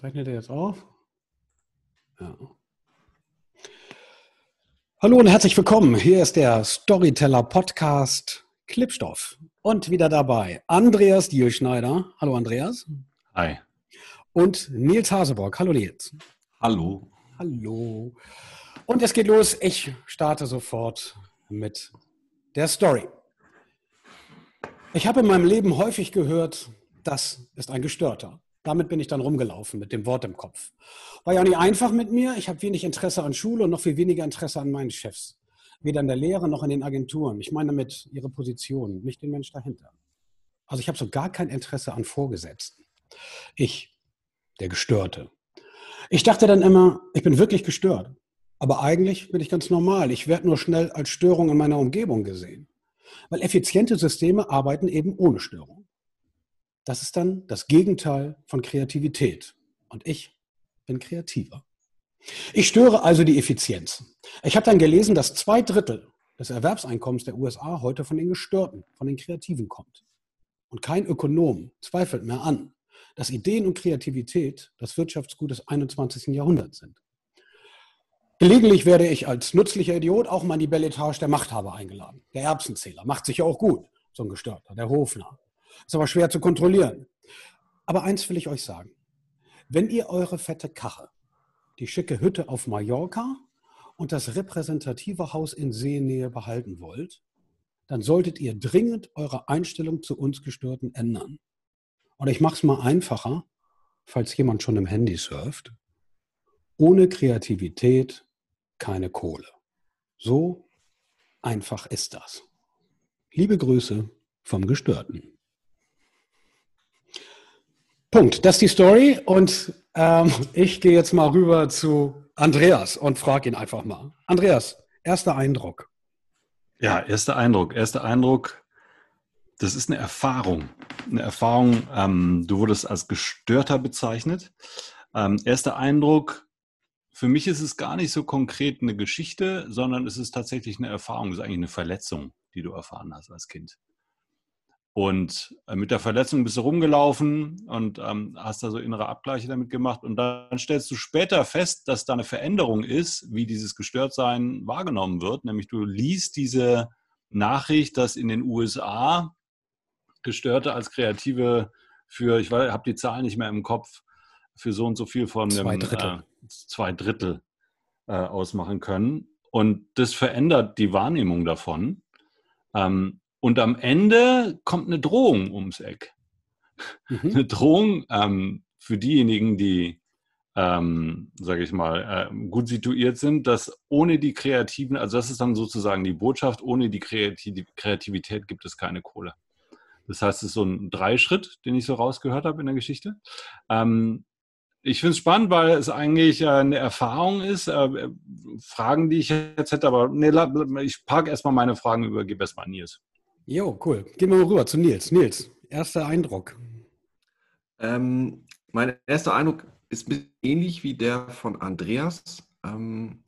Zeichnet er jetzt auf? Ja. Hallo und herzlich willkommen. Hier ist der Storyteller Podcast Clipstoff. Und wieder dabei Andreas Dielschneider. Hallo Andreas. Hi. Und Nils Haseborg. Hallo Nils. Hallo. Hallo. Und es geht los. Ich starte sofort mit der Story. Ich habe in meinem Leben häufig gehört, das ist ein Gestörter. Damit bin ich dann rumgelaufen mit dem Wort im Kopf. War ja nicht einfach mit mir. Ich habe wenig Interesse an Schule und noch viel weniger Interesse an meinen Chefs. Weder in der Lehre noch in den Agenturen. Ich meine damit ihre Position, nicht den Mensch dahinter. Also ich habe so gar kein Interesse an Vorgesetzten. Ich, der Gestörte. Ich dachte dann immer, ich bin wirklich gestört. Aber eigentlich bin ich ganz normal. Ich werde nur schnell als Störung in meiner Umgebung gesehen. Weil effiziente Systeme arbeiten eben ohne Störung. Das ist dann das Gegenteil von Kreativität. Und ich bin kreativer. Ich störe also die Effizienz. Ich habe dann gelesen, dass zwei Drittel des Erwerbseinkommens der USA heute von den Gestörten, von den Kreativen kommt. Und kein Ökonom zweifelt mehr an, dass Ideen und Kreativität das Wirtschaftsgut des 21. Jahrhunderts sind. Gelegentlich werde ich als nützlicher Idiot auch mal in die Belletage der Machthaber eingeladen. Der Erbsenzähler macht sich ja auch gut, so ein Gestörter, der Hofner. Ist aber schwer zu kontrollieren. Aber eins will ich euch sagen. Wenn ihr eure fette Kache, die schicke Hütte auf Mallorca und das repräsentative Haus in Seenähe behalten wollt, dann solltet ihr dringend eure Einstellung zu uns Gestörten ändern. Und ich mache es mal einfacher, falls jemand schon im Handy surft. Ohne Kreativität keine Kohle. So einfach ist das. Liebe Grüße vom Gestörten. Punkt. Das ist die Story. Und ähm, ich gehe jetzt mal rüber zu Andreas und frage ihn einfach mal. Andreas, erster Eindruck. Ja, erster Eindruck. Erster Eindruck, das ist eine Erfahrung. Eine Erfahrung, ähm, du wurdest als Gestörter bezeichnet. Ähm, erster Eindruck, für mich ist es gar nicht so konkret eine Geschichte, sondern es ist tatsächlich eine Erfahrung, es ist eigentlich eine Verletzung, die du erfahren hast als Kind. Und äh, mit der Verletzung bist du rumgelaufen und ähm, hast da so innere Abgleiche damit gemacht. Und dann stellst du später fest, dass da eine Veränderung ist, wie dieses Gestörtsein wahrgenommen wird. Nämlich du liest diese Nachricht, dass in den USA Gestörte als Kreative für, ich habe die Zahl nicht mehr im Kopf, für so und so viel von zwei Drittel, äh, zwei Drittel äh, ausmachen können. Und das verändert die Wahrnehmung davon. Ähm, und am Ende kommt eine Drohung ums Eck. Mhm. Eine Drohung ähm, für diejenigen, die, ähm, sage ich mal, äh, gut situiert sind, dass ohne die Kreativen, also das ist dann sozusagen die Botschaft, ohne die Kreativität gibt es keine Kohle. Das heißt, es ist so ein Dreischritt, den ich so rausgehört habe in der Geschichte. Ähm, ich finde es spannend, weil es eigentlich äh, eine Erfahrung ist. Äh, Fragen, die ich jetzt hätte, aber nee, ich parke erstmal meine Fragen über, gebe erstmal an Nils. Jo, cool. Gehen wir mal rüber zu Nils. Nils, erster Eindruck. Ähm, mein erster Eindruck ist ein bisschen ähnlich wie der von Andreas. Ähm,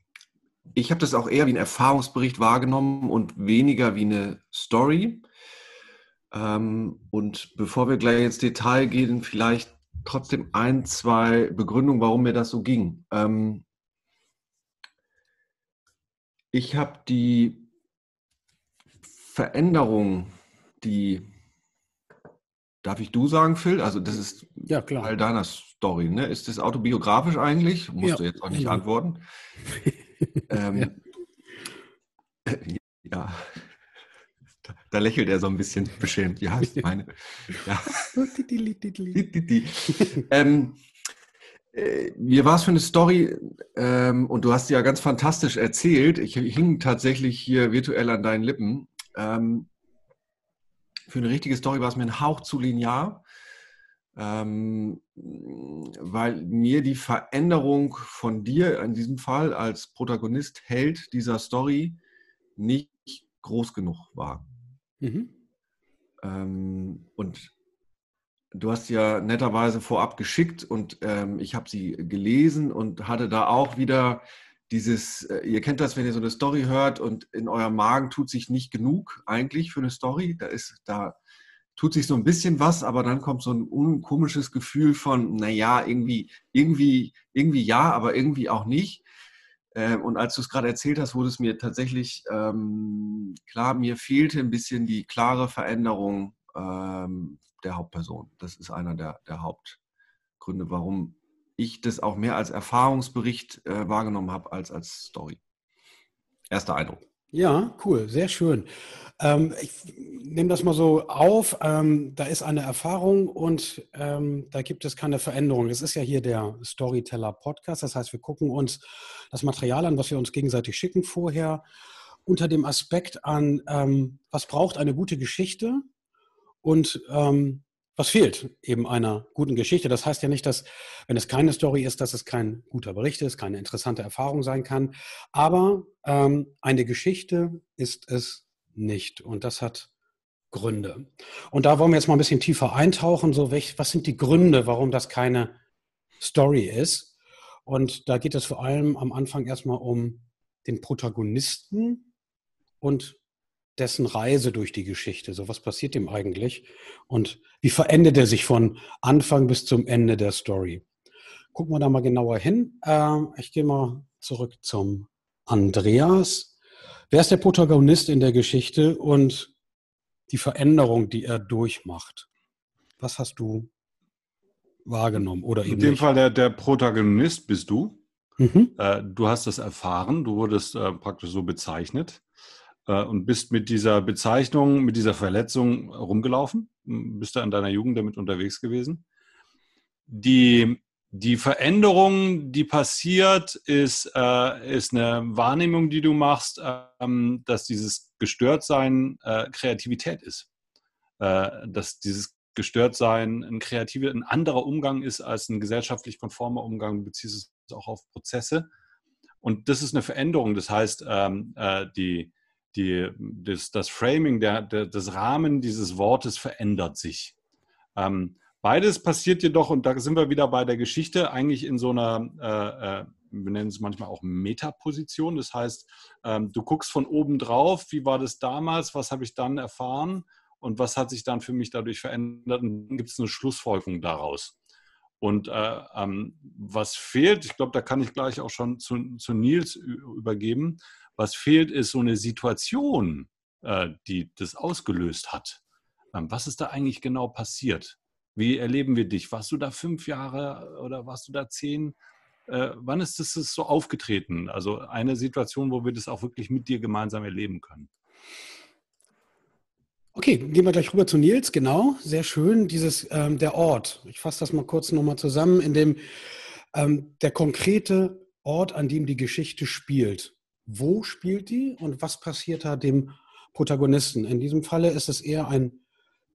ich habe das auch eher wie einen Erfahrungsbericht wahrgenommen und weniger wie eine Story. Ähm, und bevor wir gleich ins Detail gehen, vielleicht trotzdem ein, zwei Begründungen, warum mir das so ging. Ähm, ich habe die Veränderung, die, darf ich du sagen, Phil? Also das ist ja, klar. Teil deiner Story, ne? Ist das autobiografisch eigentlich? Musst ja. du jetzt auch nicht ja. antworten. ähm, ja. Da, da, lächelt er so ein bisschen beschämt. Ja, ist meine. Ja. ähm, äh, mir war es für eine Story, ähm, und du hast sie ja ganz fantastisch erzählt. Ich hing tatsächlich hier virtuell an deinen Lippen. Ähm, für eine richtige Story war es mir ein Hauch zu linear, ähm, weil mir die Veränderung von dir in diesem Fall als Protagonist Held dieser Story nicht groß genug war. Mhm. Ähm, und du hast ja netterweise vorab geschickt und ähm, ich habe sie gelesen und hatte da auch wieder dieses, äh, ihr kennt das, wenn ihr so eine Story hört und in eurem Magen tut sich nicht genug eigentlich für eine Story. Da ist, da tut sich so ein bisschen was, aber dann kommt so ein komisches Gefühl von, naja, irgendwie, irgendwie, irgendwie ja, aber irgendwie auch nicht. Ähm, und als du es gerade erzählt hast, wurde es mir tatsächlich ähm, klar, mir fehlte ein bisschen die klare Veränderung ähm, der Hauptperson. Das ist einer der, der Hauptgründe, warum ich das auch mehr als Erfahrungsbericht äh, wahrgenommen habe als als Story. Erster Eindruck. Ja, cool, sehr schön. Ähm, ich nehme das mal so auf. Ähm, da ist eine Erfahrung und ähm, da gibt es keine Veränderung. Es ist ja hier der Storyteller Podcast. Das heißt, wir gucken uns das Material an, was wir uns gegenseitig schicken vorher, unter dem Aspekt an, ähm, was braucht eine gute Geschichte und ähm, was fehlt eben einer guten Geschichte. Das heißt ja nicht, dass, wenn es keine Story ist, dass es kein guter Bericht ist, keine interessante Erfahrung sein kann. Aber ähm, eine Geschichte ist es nicht. Und das hat Gründe. Und da wollen wir jetzt mal ein bisschen tiefer eintauchen. So, welch, was sind die Gründe, warum das keine Story ist? Und da geht es vor allem am Anfang erstmal um den Protagonisten und dessen Reise durch die Geschichte. So, was passiert ihm eigentlich? Und wie verändert er sich von Anfang bis zum Ende der Story? Gucken wir da mal genauer hin. Äh, ich gehe mal zurück zum Andreas. Wer ist der Protagonist in der Geschichte und die Veränderung, die er durchmacht? Was hast du wahrgenommen oder eben In dem nicht? Fall der, der Protagonist bist du. Mhm. Äh, du hast das erfahren, du wurdest äh, praktisch so bezeichnet und bist mit dieser Bezeichnung, mit dieser Verletzung rumgelaufen, bist du in deiner Jugend damit unterwegs gewesen. Die, die Veränderung, die passiert, ist, äh, ist eine Wahrnehmung, die du machst, ähm, dass dieses Gestörtsein äh, Kreativität ist. Äh, dass dieses Gestörtsein ein kreativer, ein anderer Umgang ist als ein gesellschaftlich konformer Umgang, du beziehst es auch auf Prozesse. Und das ist eine Veränderung. Das heißt, ähm, äh, die, die, das, das Framing, der, der, das Rahmen dieses Wortes verändert sich. Ähm, beides passiert jedoch, und da sind wir wieder bei der Geschichte, eigentlich in so einer, äh, äh, wir nennen es manchmal auch Metaposition. Das heißt, ähm, du guckst von oben drauf, wie war das damals, was habe ich dann erfahren und was hat sich dann für mich dadurch verändert und dann gibt es eine Schlussfolgerung daraus. Und äh, ähm, was fehlt, ich glaube, da kann ich gleich auch schon zu, zu Nils übergeben, was fehlt, ist so eine Situation, äh, die das ausgelöst hat. Ähm, was ist da eigentlich genau passiert? Wie erleben wir dich? Warst du da fünf Jahre oder warst du da zehn? Äh, wann ist das so aufgetreten? Also eine Situation, wo wir das auch wirklich mit dir gemeinsam erleben können. Okay, gehen wir gleich rüber zu Nils. Genau, sehr schön. Dieses ähm, der Ort. Ich fasse das mal kurz nochmal zusammen, in dem ähm, der konkrete Ort, an dem die Geschichte spielt wo spielt die und was passiert da dem Protagonisten. In diesem Falle ist es eher ein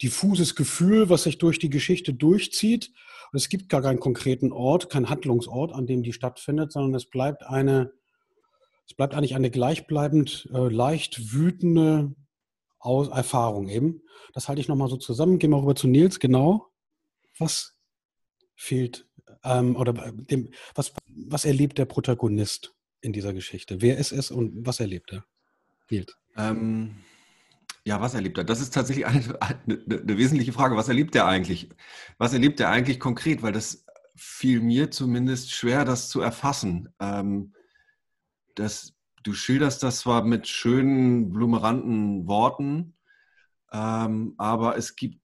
diffuses Gefühl, was sich durch die Geschichte durchzieht. Und es gibt gar keinen konkreten Ort, keinen Handlungsort, an dem die stattfindet, sondern es bleibt eine, es bleibt eigentlich eine gleichbleibend äh, leicht wütende Aus Erfahrung eben. Das halte ich nochmal so zusammen. Gehen wir rüber zu Nils. Genau. Was fehlt ähm, oder dem, was, was erlebt der Protagonist? In dieser Geschichte? Wer ist es und was erlebt er? Nils. Ähm, ja, was erlebt er? Das ist tatsächlich eine, eine, eine, wesentliche Frage. Was erlebt er eigentlich? Was erlebt er eigentlich konkret? Weil das fiel mir zumindest schwer, das zu erfassen. Ähm, das, du schilderst das zwar mit schönen, blumeranten Worten, ähm, aber es gibt,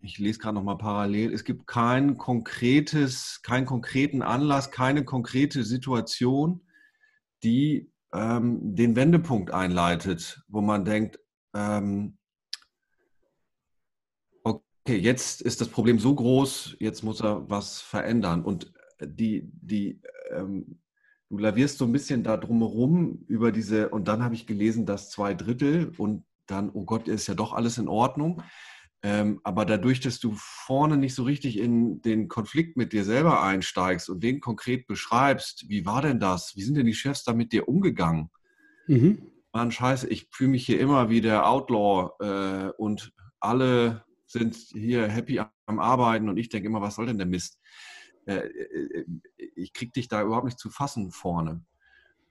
ich lese gerade noch mal parallel, es gibt kein konkretes, keinen konkreten Anlass, keine konkrete Situation, die ähm, den Wendepunkt einleitet, wo man denkt, ähm, okay, jetzt ist das Problem so groß, jetzt muss er was verändern. Und die, die, ähm, du lavierst so ein bisschen da drumherum über diese, und dann habe ich gelesen, dass zwei Drittel und dann, oh Gott, ist ja doch alles in Ordnung. Ähm, aber dadurch, dass du vorne nicht so richtig in den Konflikt mit dir selber einsteigst und den konkret beschreibst, wie war denn das? Wie sind denn die Chefs da mit dir umgegangen? Mhm. Mann, scheiße, ich fühle mich hier immer wie der Outlaw äh, und alle sind hier happy am Arbeiten und ich denke immer, was soll denn der Mist? Äh, äh, ich krieg dich da überhaupt nicht zu fassen vorne.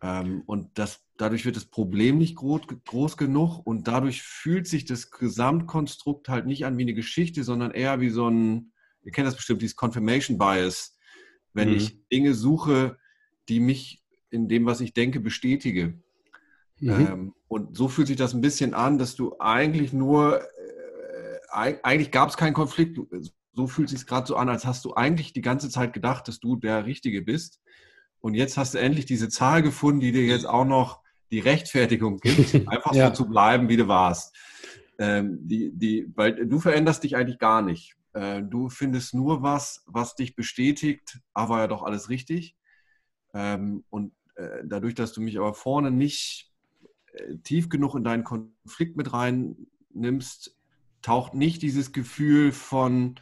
Ähm, und das, dadurch wird das Problem nicht groß, groß genug und dadurch fühlt sich das Gesamtkonstrukt halt nicht an wie eine Geschichte, sondern eher wie so ein, ihr kennt das bestimmt, dieses Confirmation Bias. Wenn mhm. ich Dinge suche, die mich in dem, was ich denke, bestätige. Mhm. Ähm, und so fühlt sich das ein bisschen an, dass du eigentlich nur, äh, eigentlich gab es keinen Konflikt. So fühlt es sich gerade so an, als hast du eigentlich die ganze Zeit gedacht, dass du der Richtige bist. Und jetzt hast du endlich diese Zahl gefunden, die dir jetzt auch noch die Rechtfertigung gibt, einfach ja. so zu bleiben, wie du warst. Ähm, die, die, weil du veränderst dich eigentlich gar nicht. Äh, du findest nur was, was dich bestätigt, aber ja doch alles richtig. Ähm, und äh, dadurch, dass du mich aber vorne nicht äh, tief genug in deinen Konflikt mit rein nimmst, taucht nicht dieses Gefühl von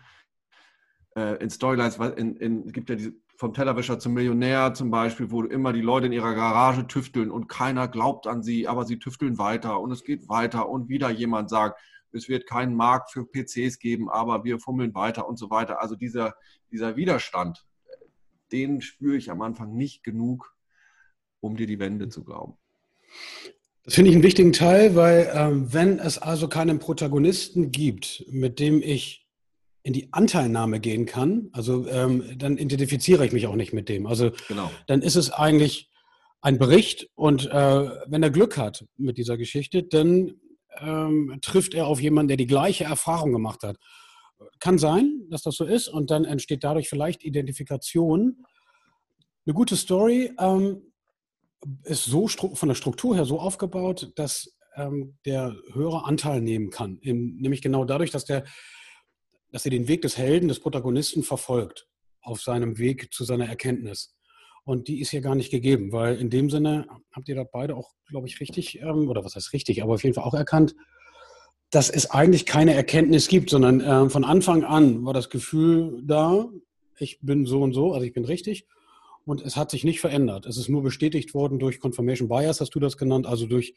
äh, in Storylines, in, in, es gibt ja diese vom Tellerwäscher zum Millionär zum Beispiel, wo immer die Leute in ihrer Garage tüfteln und keiner glaubt an sie, aber sie tüfteln weiter und es geht weiter und wieder jemand sagt, es wird keinen Markt für PCs geben, aber wir fummeln weiter und so weiter. Also dieser, dieser Widerstand, den spüre ich am Anfang nicht genug, um dir die Wende zu glauben. Das finde ich einen wichtigen Teil, weil ähm, wenn es also keinen Protagonisten gibt, mit dem ich in die Anteilnahme gehen kann, also ähm, dann identifiziere ich mich auch nicht mit dem. Also genau. dann ist es eigentlich ein Bericht und äh, wenn er Glück hat mit dieser Geschichte, dann ähm, trifft er auf jemanden, der die gleiche Erfahrung gemacht hat. Kann sein, dass das so ist und dann entsteht dadurch vielleicht Identifikation. Eine gute Story ähm, ist so von der Struktur her so aufgebaut, dass ähm, der Hörer Anteil nehmen kann. In, nämlich genau dadurch, dass der dass sie den Weg des Helden, des Protagonisten verfolgt auf seinem Weg zu seiner Erkenntnis. Und die ist hier gar nicht gegeben, weil in dem Sinne habt ihr da beide auch, glaube ich, richtig, ähm, oder was heißt richtig, aber auf jeden Fall auch erkannt, dass es eigentlich keine Erkenntnis gibt, sondern äh, von Anfang an war das Gefühl da, ich bin so und so, also ich bin richtig. Und es hat sich nicht verändert. Es ist nur bestätigt worden durch Confirmation Bias, hast du das genannt, also durch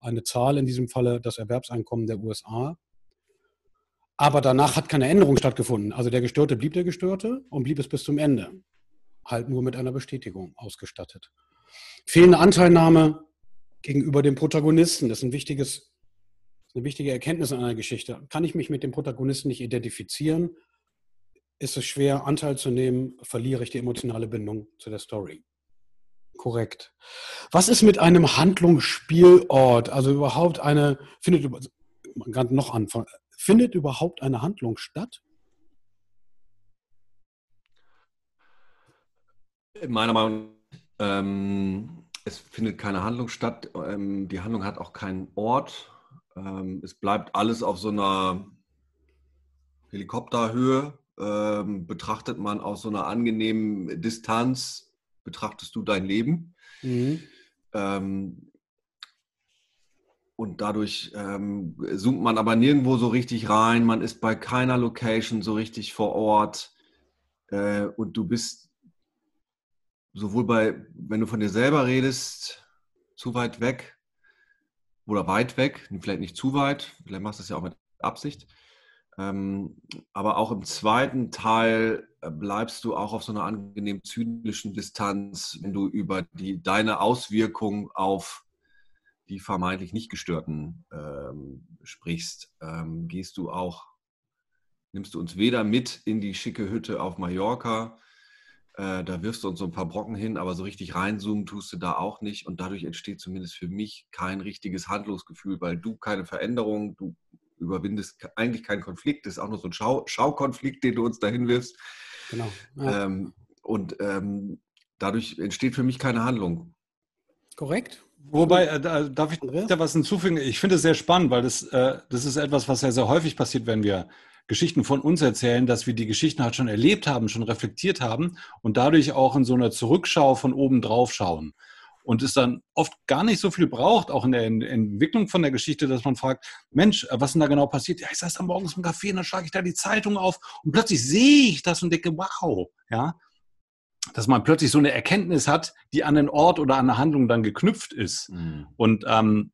eine Zahl, in diesem Falle das Erwerbseinkommen der USA, aber danach hat keine Änderung stattgefunden. Also der Gestörte blieb der Gestörte und blieb es bis zum Ende. Halt nur mit einer Bestätigung ausgestattet. Fehlende Anteilnahme gegenüber dem Protagonisten, das ist ein wichtiges, eine wichtige Erkenntnis an einer Geschichte. Kann ich mich mit dem Protagonisten nicht identifizieren, ist es schwer, Anteil zu nehmen, verliere ich die emotionale Bindung zu der Story. Korrekt. Was ist mit einem Handlungsspielort? Also überhaupt eine, findet man kann noch anfangen, Findet überhaupt eine Handlung statt? Meiner Meinung nach, ähm, es findet keine Handlung statt. Ähm, die Handlung hat auch keinen Ort. Ähm, es bleibt alles auf so einer Helikopterhöhe. Ähm, betrachtet man aus so einer angenehmen Distanz, betrachtest du dein Leben. Mhm. Und dadurch ähm, zoomt man aber nirgendwo so richtig rein. Man ist bei keiner Location so richtig vor Ort. Äh, und du bist sowohl bei, wenn du von dir selber redest, zu weit weg oder weit weg, vielleicht nicht zu weit, vielleicht machst du es ja auch mit Absicht. Ähm, aber auch im zweiten Teil äh, bleibst du auch auf so einer angenehm zynischen Distanz, wenn du über die, deine Auswirkung auf die vermeintlich nicht gestörten ähm, sprichst, ähm, gehst du auch, nimmst du uns weder mit in die schicke Hütte auf Mallorca, äh, da wirfst du uns so ein paar Brocken hin, aber so richtig reinzoomen tust du da auch nicht und dadurch entsteht zumindest für mich kein richtiges Handlungsgefühl, weil du keine Veränderung, du überwindest eigentlich keinen Konflikt, das ist auch nur so ein Schau Schaukonflikt, den du uns dahin wirfst. Genau. Ja. Ähm, und ähm, dadurch entsteht für mich keine Handlung. Korrekt. Wobei, äh, darf ich da was hinzufügen? Ich finde es sehr spannend, weil das, äh, das ist etwas, was sehr, sehr häufig passiert, wenn wir Geschichten von uns erzählen, dass wir die Geschichten halt schon erlebt haben, schon reflektiert haben und dadurch auch in so einer Zurückschau von oben drauf schauen. Und es dann oft gar nicht so viel braucht, auch in der Entwicklung von der Geschichte, dass man fragt, Mensch, äh, was denn da genau passiert? Ja, ich saß da morgens im Café und dann schlage ich da die Zeitung auf und plötzlich sehe ich das und denke, wow, ja dass man plötzlich so eine Erkenntnis hat, die an den Ort oder an eine Handlung dann geknüpft ist. Mhm. Und ähm,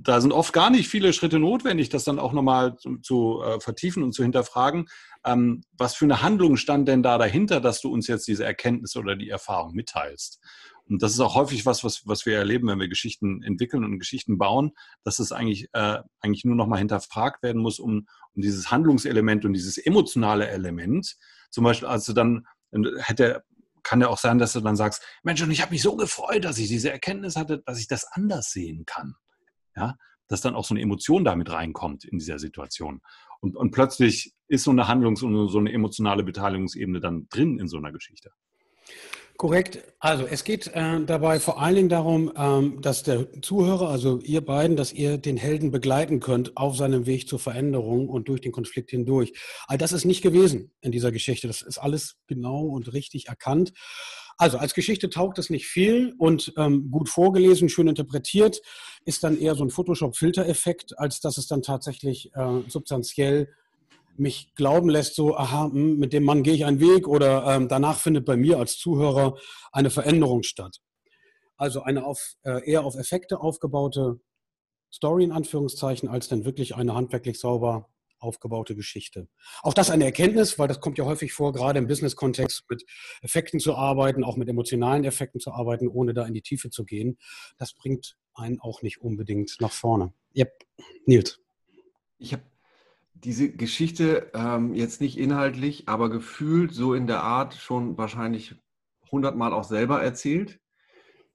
da sind oft gar nicht viele Schritte notwendig, das dann auch nochmal zu, zu äh, vertiefen und zu hinterfragen. Ähm, was für eine Handlung stand denn da dahinter, dass du uns jetzt diese Erkenntnis oder die Erfahrung mitteilst? Und das ist auch häufig was, was, was wir erleben, wenn wir Geschichten entwickeln und Geschichten bauen, dass es eigentlich, äh, eigentlich nur noch mal hinterfragt werden muss, um, um dieses Handlungselement und dieses emotionale Element, zum Beispiel, also dann hätte, kann ja auch sein, dass du dann sagst, Mensch, und ich habe mich so gefreut, dass ich diese Erkenntnis hatte, dass ich das anders sehen kann. Ja, dass dann auch so eine Emotion damit reinkommt in dieser Situation. Und, und plötzlich ist so eine Handlungs- und so eine emotionale Beteiligungsebene dann drin in so einer Geschichte. Korrekt. Also es geht äh, dabei vor allen Dingen darum, ähm, dass der Zuhörer, also ihr beiden, dass ihr den Helden begleiten könnt auf seinem Weg zur Veränderung und durch den Konflikt hindurch. All das ist nicht gewesen in dieser Geschichte. Das ist alles genau und richtig erkannt. Also als Geschichte taugt es nicht viel und ähm, gut vorgelesen, schön interpretiert, ist dann eher so ein Photoshop-Filtereffekt, als dass es dann tatsächlich äh, substanziell mich glauben lässt, so, aha, hm, mit dem Mann gehe ich einen Weg oder ähm, danach findet bei mir als Zuhörer eine Veränderung statt. Also eine auf, äh, eher auf Effekte aufgebaute Story in Anführungszeichen, als dann wirklich eine handwerklich sauber aufgebaute Geschichte. Auch das eine Erkenntnis, weil das kommt ja häufig vor, gerade im Business-Kontext mit Effekten zu arbeiten, auch mit emotionalen Effekten zu arbeiten, ohne da in die Tiefe zu gehen. Das bringt einen auch nicht unbedingt nach vorne. Yep. Nils. Ich habe diese Geschichte ähm, jetzt nicht inhaltlich, aber gefühlt so in der Art schon wahrscheinlich hundertmal auch selber erzählt.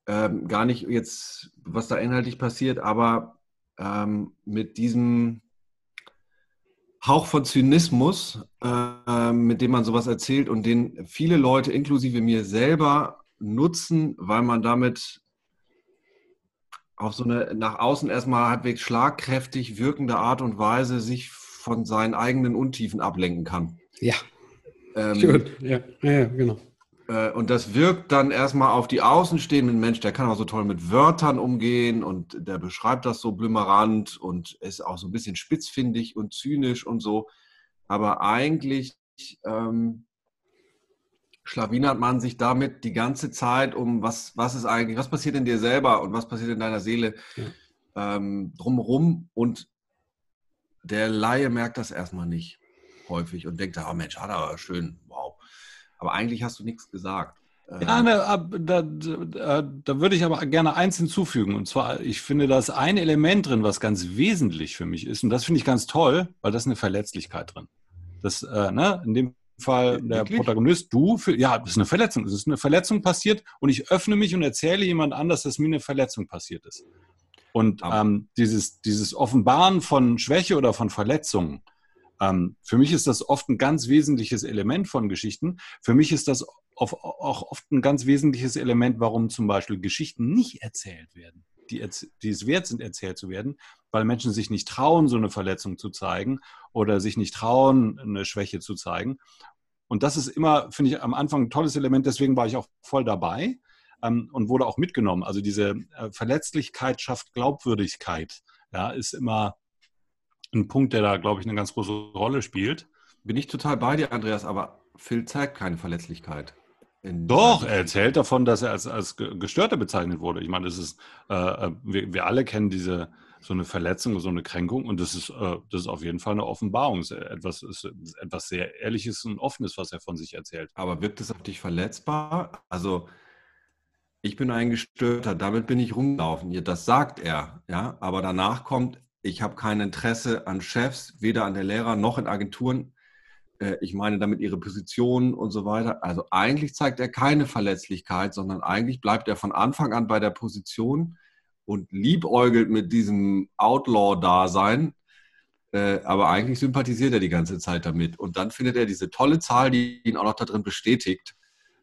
Ähm, gar nicht jetzt, was da inhaltlich passiert, aber ähm, mit diesem Hauch von Zynismus, äh, mit dem man sowas erzählt und den viele Leute, inklusive mir selber, nutzen, weil man damit auf so eine nach außen erstmal halbwegs schlagkräftig wirkende Art und Weise sich von seinen eigenen Untiefen ablenken kann. Ja. Ähm, Schön. Ja. ja, genau. Äh, und das wirkt dann erstmal auf die außenstehenden Menschen, der kann auch so toll mit Wörtern umgehen und der beschreibt das so blümerant und ist auch so ein bisschen spitzfindig und zynisch und so. Aber eigentlich ähm, schlawinert man sich damit die ganze Zeit um, was, was ist eigentlich, was passiert in dir selber und was passiert in deiner Seele ja. ähm, drumherum. Und der Laie merkt das erstmal nicht häufig und denkt, oh Mensch, hat er schön, wow. Aber eigentlich hast du nichts gesagt. Ja, ähm, ne, da, da, da, würde ich aber gerne eins hinzufügen. Und zwar, ich finde, da ist ein Element drin, was ganz wesentlich für mich ist. Und das finde ich ganz toll, weil das ist eine Verletzlichkeit drin. Das, äh, ne, in dem Fall der Wirklich? Protagonist, du, für, ja, das ist eine Verletzung. Es ist eine Verletzung passiert und ich öffne mich und erzähle jemand anders, dass mir eine Verletzung passiert ist. Und ähm, dieses, dieses Offenbaren von Schwäche oder von Verletzungen, ähm, für mich ist das oft ein ganz wesentliches Element von Geschichten. Für mich ist das auch oft ein ganz wesentliches Element, warum zum Beispiel Geschichten nicht erzählt werden, die, die es wert sind, erzählt zu werden, weil Menschen sich nicht trauen, so eine Verletzung zu zeigen oder sich nicht trauen, eine Schwäche zu zeigen. Und das ist immer, finde ich, am Anfang ein tolles Element, deswegen war ich auch voll dabei ähm, und wurde auch mitgenommen. Also diese äh, Verletzlichkeit schafft Glaubwürdigkeit. Ja, ist immer ein Punkt, der da, glaube ich, eine ganz große Rolle spielt. Bin ich total bei dir, Andreas, aber Phil zeigt keine Verletzlichkeit. Doch, er erzählt davon, dass er als, als Gestörter bezeichnet wurde. Ich meine, das ist, äh, äh, wir, wir alle kennen diese, so eine Verletzung, so eine Kränkung und das ist, äh, das ist auf jeden Fall eine Offenbarung. Es ist etwas, ist etwas sehr Ehrliches und Offenes, was er von sich erzählt. Aber wirkt es auf dich verletzbar? Also, ich bin ein Gestörter, damit bin ich rumgelaufen. Das sagt er, ja, aber danach kommt, ich habe kein Interesse an Chefs, weder an der Lehrer noch in Agenturen. Äh, ich meine damit ihre Position und so weiter. Also eigentlich zeigt er keine Verletzlichkeit, sondern eigentlich bleibt er von Anfang an bei der Position und liebäugelt mit diesem Outlaw-Dasein. Äh, aber eigentlich sympathisiert er die ganze Zeit damit. Und dann findet er diese tolle Zahl, die ihn auch noch darin bestätigt.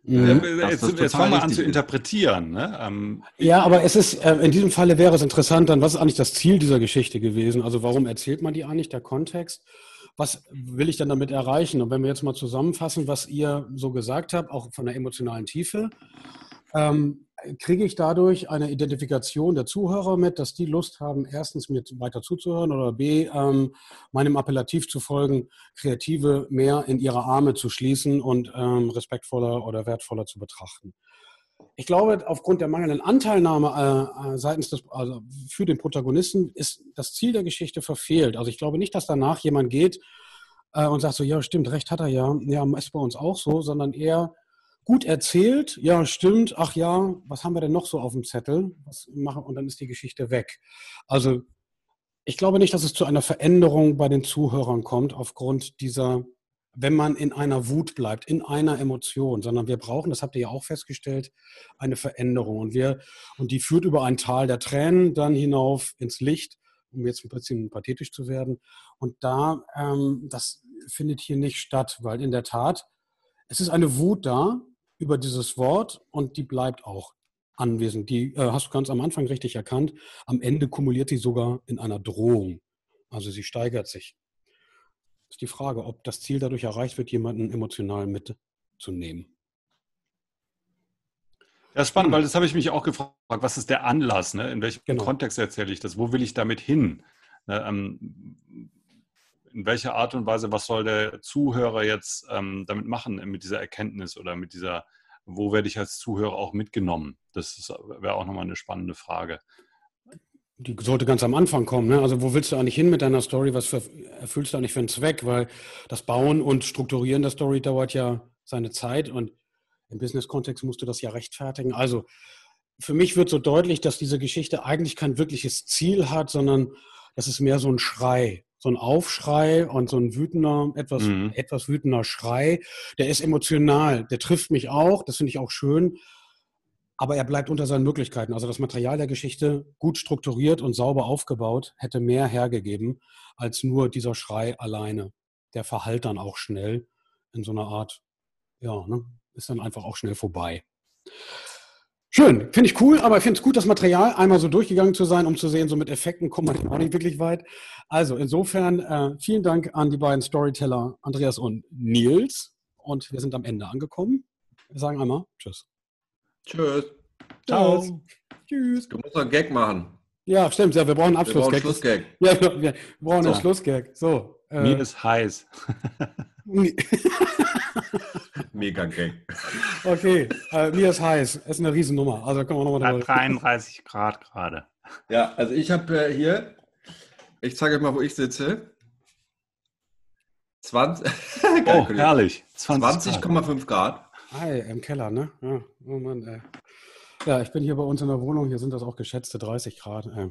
Mhm. Jetzt, jetzt fangen wir an zu interpretieren. Ne? Ähm, ja, aber es ist, äh, in diesem Falle wäre es interessant, dann, was ist eigentlich das Ziel dieser Geschichte gewesen? Also warum erzählt man die eigentlich, der Kontext? Was will ich dann damit erreichen? Und wenn wir jetzt mal zusammenfassen, was ihr so gesagt habt, auch von der emotionalen Tiefe, ähm, kriege ich dadurch eine Identifikation der Zuhörer mit, dass die Lust haben, erstens mir weiter zuzuhören oder b, ähm, meinem Appellativ zu folgen, Kreative mehr in ihre Arme zu schließen und ähm, respektvoller oder wertvoller zu betrachten. Ich glaube, aufgrund der mangelnden Anteilnahme äh, äh, seitens des, also für den Protagonisten ist das Ziel der Geschichte verfehlt. Also ich glaube nicht, dass danach jemand geht äh, und sagt so, ja, stimmt, recht hat er ja, ja, ist bei uns auch so, sondern eher gut erzählt, ja, stimmt, ach ja, was haben wir denn noch so auf dem Zettel? Was machen, und dann ist die Geschichte weg. Also ich glaube nicht, dass es zu einer Veränderung bei den Zuhörern kommt aufgrund dieser, wenn man in einer Wut bleibt, in einer Emotion, sondern wir brauchen, das habt ihr ja auch festgestellt, eine Veränderung. Und wir, und die führt über ein Tal der Tränen dann hinauf ins Licht, um jetzt ein bisschen pathetisch zu werden. Und da, ähm, das findet hier nicht statt, weil in der Tat, es ist eine Wut da über dieses Wort und die bleibt auch anwesend. Die äh, hast du ganz am Anfang richtig erkannt. Am Ende kumuliert sie sogar in einer Drohung. Also sie steigert sich. Ist die Frage, ob das Ziel dadurch erreicht wird, jemanden emotional mitzunehmen. Ja, spannend, weil das habe ich mich auch gefragt. Was ist der Anlass? Ne? In welchem genau. Kontext erzähle ich das? Wo will ich damit hin? Ne, ähm, in welcher Art und Weise, was soll der Zuhörer jetzt ähm, damit machen, mit dieser Erkenntnis oder mit dieser wo werde ich als Zuhörer auch mitgenommen? Das wäre auch nochmal eine spannende Frage. Die sollte ganz am Anfang kommen. Ne? Also wo willst du eigentlich hin mit deiner Story? Was für, erfüllst du eigentlich für einen Zweck? Weil das Bauen und Strukturieren der Story dauert ja seine Zeit und im Business-Kontext musst du das ja rechtfertigen. Also für mich wird so deutlich, dass diese Geschichte eigentlich kein wirkliches Ziel hat, sondern das ist mehr so ein Schrei so ein Aufschrei und so ein wütender, etwas, mhm. etwas wütender Schrei. Der ist emotional, der trifft mich auch, das finde ich auch schön. Aber er bleibt unter seinen Möglichkeiten. Also das Material der Geschichte, gut strukturiert und sauber aufgebaut, hätte mehr hergegeben als nur dieser Schrei alleine. Der verhallt dann auch schnell in so einer Art, ja, ne, ist dann einfach auch schnell vorbei. Schön, finde ich cool, aber ich finde es gut, das Material einmal so durchgegangen zu sein, um zu sehen, so mit Effekten kommt man auch nicht wirklich weit. Also insofern äh, vielen Dank an die beiden Storyteller Andreas und Nils und wir sind am Ende angekommen. Wir sagen einmal Tschüss. Tschüss. Ciao. Tschüss. Du musst noch einen Gag machen. Ja, stimmt. Ja, wir brauchen einen Abschlussgag. Wir brauchen Schlussgag. Ja, wir, brauchen so. einen Schlussgag. So. Äh, Mir ist heiß. Mega Gag. Okay, äh, mir ist heiß. Es ist eine Riesennummer. Also können wir nochmal drüber 33 Grad gerade. Ja, also ich habe äh, hier, ich zeige euch mal, wo ich sitze. 20, oh, herrlich. 20,5 20, Grad. Hi, im Keller, ne? Ja, oh Mann, ey. Ja, ich bin hier bei uns in der Wohnung. Hier sind das auch geschätzte 30 Grad. Äh.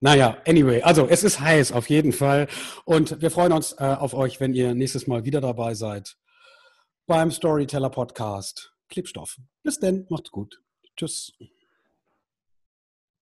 Naja, anyway, also es ist heiß auf jeden Fall. Und wir freuen uns äh, auf euch, wenn ihr nächstes Mal wieder dabei seid beim Storyteller Podcast Klebstoff. Bis denn, macht's gut. Tschüss.